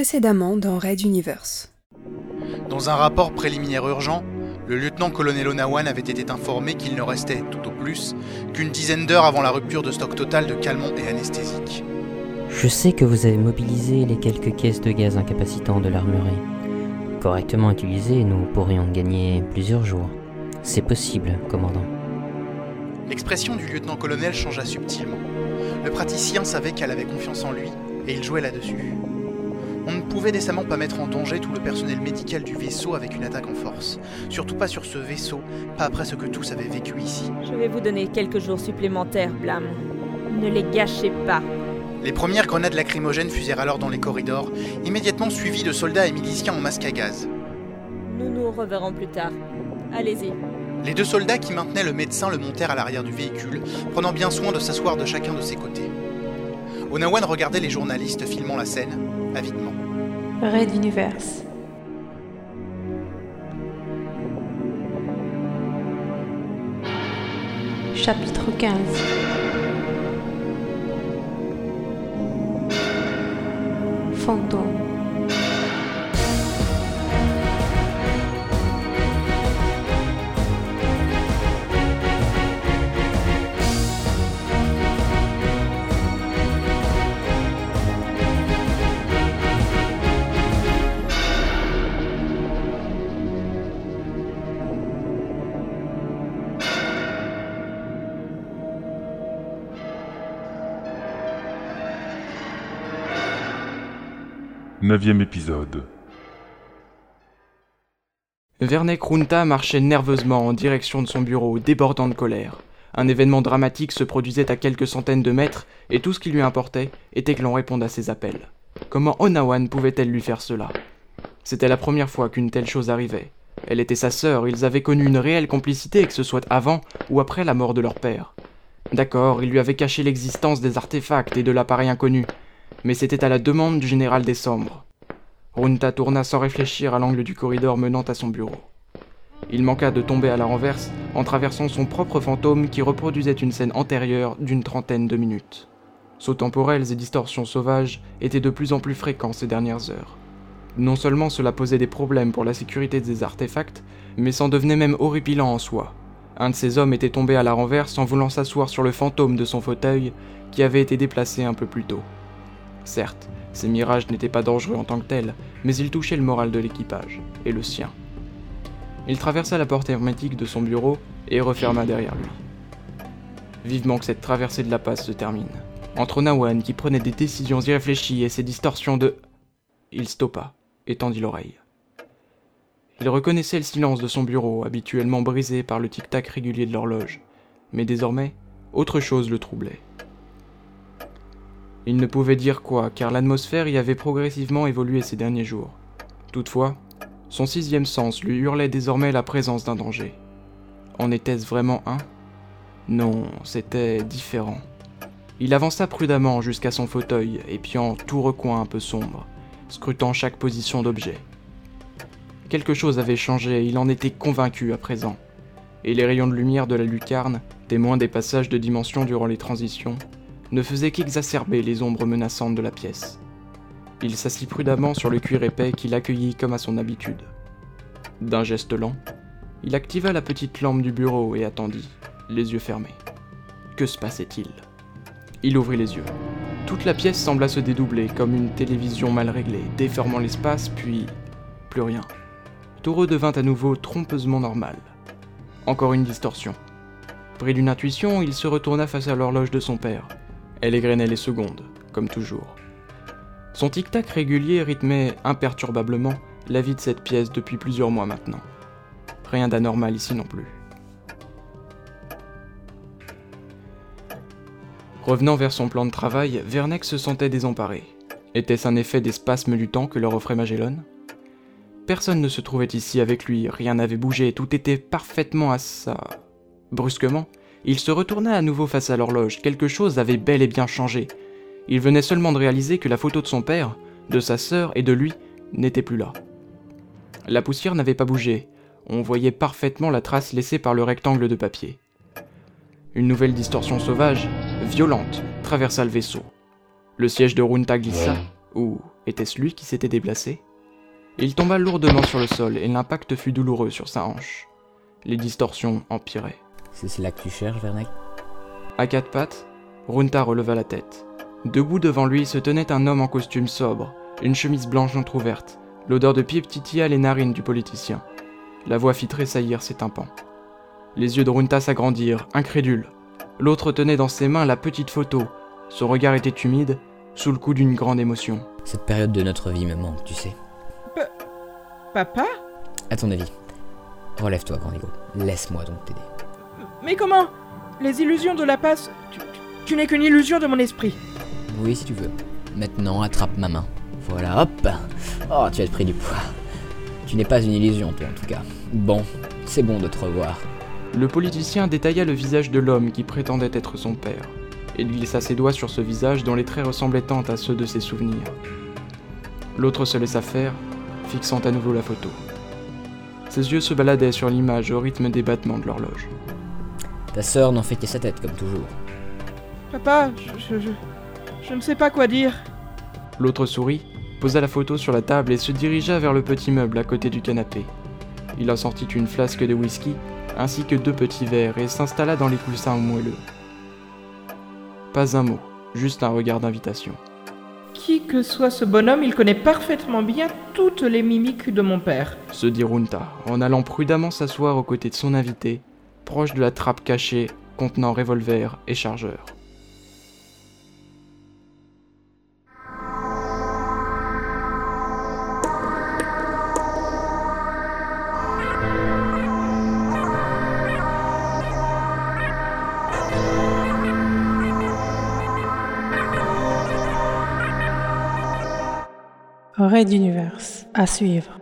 Précédemment dans Red Universe. Dans un rapport préliminaire urgent, le lieutenant-colonel Onawan avait été informé qu'il ne restait, tout au plus, qu'une dizaine d'heures avant la rupture de stock total de calmants et anesthésiques. Je sais que vous avez mobilisé les quelques caisses de gaz incapacitants de l'armurerie. Correctement utilisées, nous pourrions gagner plusieurs jours. C'est possible, commandant. L'expression du lieutenant-colonel changea subtilement. Le praticien savait qu'elle avait confiance en lui, et il jouait là-dessus. On ne pouvait décemment pas mettre en danger tout le personnel médical du vaisseau avec une attaque en force. Surtout pas sur ce vaisseau, pas après ce que tous avaient vécu ici. Je vais vous donner quelques jours supplémentaires, Blam. Ne les gâchez pas. Les premières grenades lacrymogènes fusèrent alors dans les corridors, immédiatement suivies de soldats et miliciens en masque à gaz. Nous nous reverrons plus tard. Allez-y. Les deux soldats qui maintenaient le médecin le montèrent à l'arrière du véhicule, prenant bien soin de s'asseoir de chacun de ses côtés. Onawan regardait les journalistes filmant la scène, avidement. Red Universe. Chapitre 15 Fantôme Neuvième épisode. Vernek Runta marchait nerveusement en direction de son bureau, débordant de colère. Un événement dramatique se produisait à quelques centaines de mètres, et tout ce qui lui importait était que l'on réponde à ses appels. Comment Onawan pouvait-elle lui faire cela? C'était la première fois qu'une telle chose arrivait. Elle était sa sœur, ils avaient connu une réelle complicité, que ce soit avant ou après la mort de leur père. D'accord, il lui avait caché l'existence des artefacts et de l'appareil inconnu, mais c'était à la demande du général Décembre. Runta tourna sans réfléchir à l'angle du corridor menant à son bureau. Il manqua de tomber à la renverse en traversant son propre fantôme qui reproduisait une scène antérieure d'une trentaine de minutes. Sauts temporels et distorsions sauvages étaient de plus en plus fréquents ces dernières heures. Non seulement cela posait des problèmes pour la sécurité des artefacts, mais c'en devenait même horripilant en soi. Un de ces hommes était tombé à la renverse en voulant s'asseoir sur le fantôme de son fauteuil qui avait été déplacé un peu plus tôt. Certes, ces mirages n'étaient pas dangereux en tant que tels, mais ils touchaient le moral de l'équipage, et le sien. Il traversa la porte hermétique de son bureau et referma derrière lui. Vivement que cette traversée de la passe se termine. Entre Onawan qui prenait des décisions irréfléchies et ses distorsions de... Il stoppa et tendit l'oreille. Il reconnaissait le silence de son bureau, habituellement brisé par le tic-tac régulier de l'horloge. Mais désormais, autre chose le troublait. Il ne pouvait dire quoi, car l'atmosphère y avait progressivement évolué ces derniers jours. Toutefois, son sixième sens lui hurlait désormais la présence d'un danger. En était-ce vraiment un? Non, c'était différent. Il avança prudemment jusqu'à son fauteuil, épiant tout recoin un peu sombre, scrutant chaque position d'objet. Quelque chose avait changé, il en était convaincu à présent, et les rayons de lumière de la lucarne, témoins des passages de dimension durant les transitions, ne faisait qu'exacerber les ombres menaçantes de la pièce. Il s'assit prudemment sur le cuir épais qu'il accueillit comme à son habitude. D'un geste lent, il activa la petite lampe du bureau et attendit, les yeux fermés. Que se passait-il? Il ouvrit les yeux. Toute la pièce sembla se dédoubler comme une télévision mal réglée, déformant l'espace, puis plus rien. Tout redevint à nouveau trompeusement normal. Encore une distorsion. Pris d'une intuition, il se retourna face à l'horloge de son père. Elle égrenait les secondes, comme toujours. Son tic-tac régulier rythmait imperturbablement la vie de cette pièce depuis plusieurs mois maintenant. Rien d'anormal ici non plus. Revenant vers son plan de travail, Vernex se sentait désemparé. Était-ce un effet des spasmes du temps que leur offrait Magellan? Personne ne se trouvait ici avec lui, rien n'avait bougé, tout était parfaitement à sa... Brusquement, il se retourna à nouveau face à l'horloge, quelque chose avait bel et bien changé. Il venait seulement de réaliser que la photo de son père, de sa sœur et de lui n'était plus là. La poussière n'avait pas bougé, on voyait parfaitement la trace laissée par le rectangle de papier. Une nouvelle distorsion sauvage, violente, traversa le vaisseau. Le siège de Runta glissa, Ou était-ce lui qui s'était déplacé? Il tomba lourdement sur le sol et l'impact fut douloureux sur sa hanche. Les distorsions empiraient. C'est cela que tu cherches, Vernek À quatre pattes, Runta releva la tête. Debout devant lui se tenait un homme en costume sobre, une chemise blanche entr'ouverte. L'odeur de pipe titilla les narines du politicien. La voix fit tressaillir ses tympans. Les yeux de Runta s'agrandirent, incrédules. L'autre tenait dans ses mains la petite photo. Son regard était humide, sous le coup d'une grande émotion. Cette période de notre vie me manque, tu sais. Papa? À ton avis Relève-toi, grand ego. Laisse-moi donc t'aider. Mais comment Les illusions de la passe. Tu, tu- tu n'es qu'une illusion de mon esprit. Oui, si tu veux. Maintenant, attrape ma main. Voilà, hop Oh, tu as pris du poids. Tu n'es pas une illusion, toi, en tout cas. Bon, c'est bon de te revoir. Le politicien détailla le visage de l'homme qui prétendait être son père. Il glissa ses doigts sur ce visage dont les traits ressemblaient tant à ceux de ses souvenirs. L'autre se laissa faire, fixant à nouveau la photo. Ses yeux se baladaient sur l'image au rythme des battements de l'horloge. Ta sœur n'en fait qu'à sa tête, comme toujours. Papa, je, je, je, je ne sais pas quoi dire. L'autre sourit, posa la photo sur la table et se dirigea vers le petit meuble à côté du canapé. Il en sortit une flasque de whisky ainsi que deux petits verres et s'installa dans les coussins moelleux. Pas un mot, juste un regard d'invitation. Qui que soit ce bonhomme, il connaît parfaitement bien toutes les mimiques de mon père. se dit Runta, en allant prudemment s'asseoir aux côtés de son invité, proche de la trappe cachée contenant revolver et chargeur. Raid d'univers. À suivre.